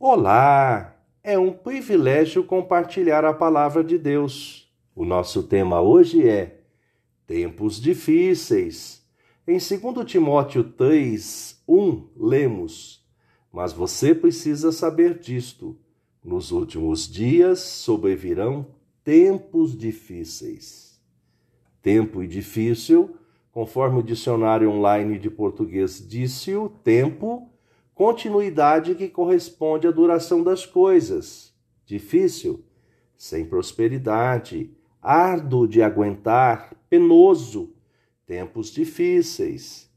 Olá! É um privilégio compartilhar a palavra de Deus. O nosso tema hoje é Tempos Difíceis. Em 2 Timóteo 3, 1, lemos: Mas você precisa saber disto. Nos últimos dias sobrevirão tempos difíceis. Tempo e difícil, conforme o dicionário online de português disse o tempo continuidade que corresponde à duração das coisas. Difícil, sem prosperidade, árduo de aguentar, penoso, tempos difíceis.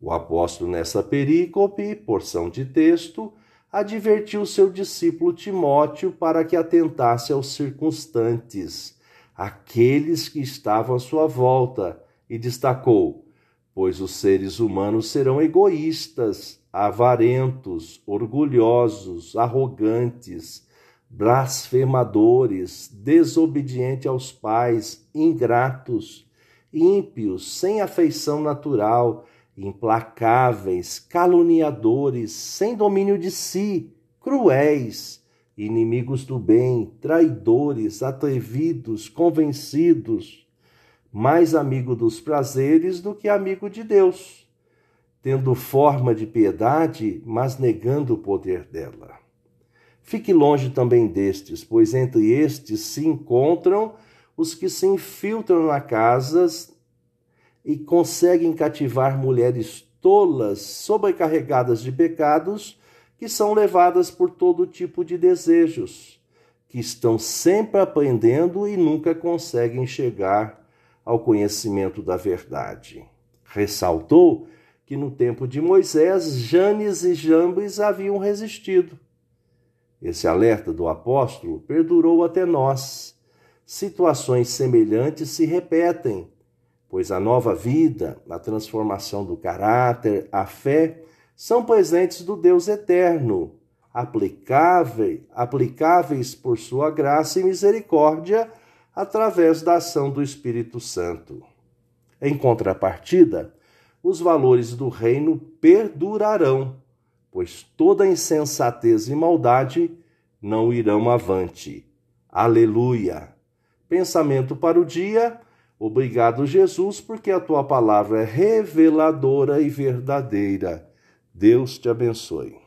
O apóstolo, nessa perícope, porção de texto, advertiu seu discípulo Timóteo para que atentasse aos circunstantes, aqueles que estavam à sua volta, e destacou: pois os seres humanos serão egoístas, avarentos, orgulhosos, arrogantes, blasfemadores, desobedientes aos pais, ingratos, ímpios, sem afeição natural, implacáveis, caluniadores, sem domínio de si, cruéis, inimigos do bem, traidores, atrevidos, convencidos, mais amigo dos prazeres do que amigo de Deus tendo forma de piedade, mas negando o poder dela. Fique longe também destes, pois entre estes se encontram os que se infiltram na casas e conseguem cativar mulheres tolas, sobrecarregadas de pecados, que são levadas por todo tipo de desejos, que estão sempre aprendendo e nunca conseguem chegar ao conhecimento da verdade. Ressaltou que no tempo de Moisés, Janes e Jambres haviam resistido. Esse alerta do apóstolo perdurou até nós. Situações semelhantes se repetem, pois a nova vida, a transformação do caráter, a fé, são presentes do Deus eterno, aplicáveis, aplicáveis por sua graça e misericórdia através da ação do Espírito Santo. Em contrapartida, os valores do reino perdurarão, pois toda insensatez e maldade não irão avante. Aleluia! Pensamento para o dia. Obrigado, Jesus, porque a tua palavra é reveladora e verdadeira. Deus te abençoe.